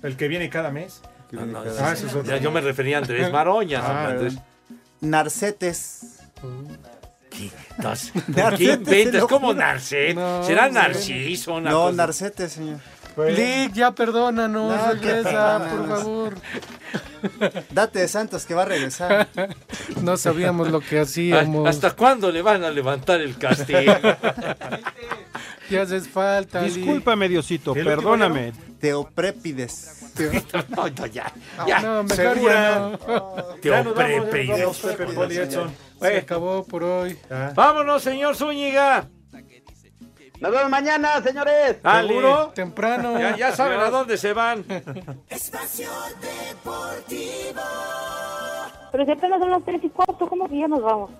El que viene cada mes. No, no, Ah, ese es otro. ya yo me refería a Andrés Maroña. Ah, Andrés. Narcetes. ¿Qué? ¿Por qué inventas? se juro. Narcet? No, ¿Será. Narciso? No? Narcetes, señor. Lick, ya perdónanos, No, regresa, por favor. Date de Santos que va a regresar. No sabíamos lo que Ah, hacíamos. ¿Hasta cuándo le van a levantar el castigo? Ya haces falta. Discúlpame, Diosito, ¿El perdóname. Teoprépides. no, no, ya. ya. No, mejor ya no. Te Ya nos vamos, ya opre- nos vamos, Pepe, Poli, Edson. Se acabó por hoy. Ah. Vámonos, señor Zúñiga. Nos vemos mañana, señores. ¿Seguro? Temprano. Ya, ya saben a dónde se van. Espacio Deportivo. Pero si apenas son las tres y cuarto, ¿cómo que ya nos vamos?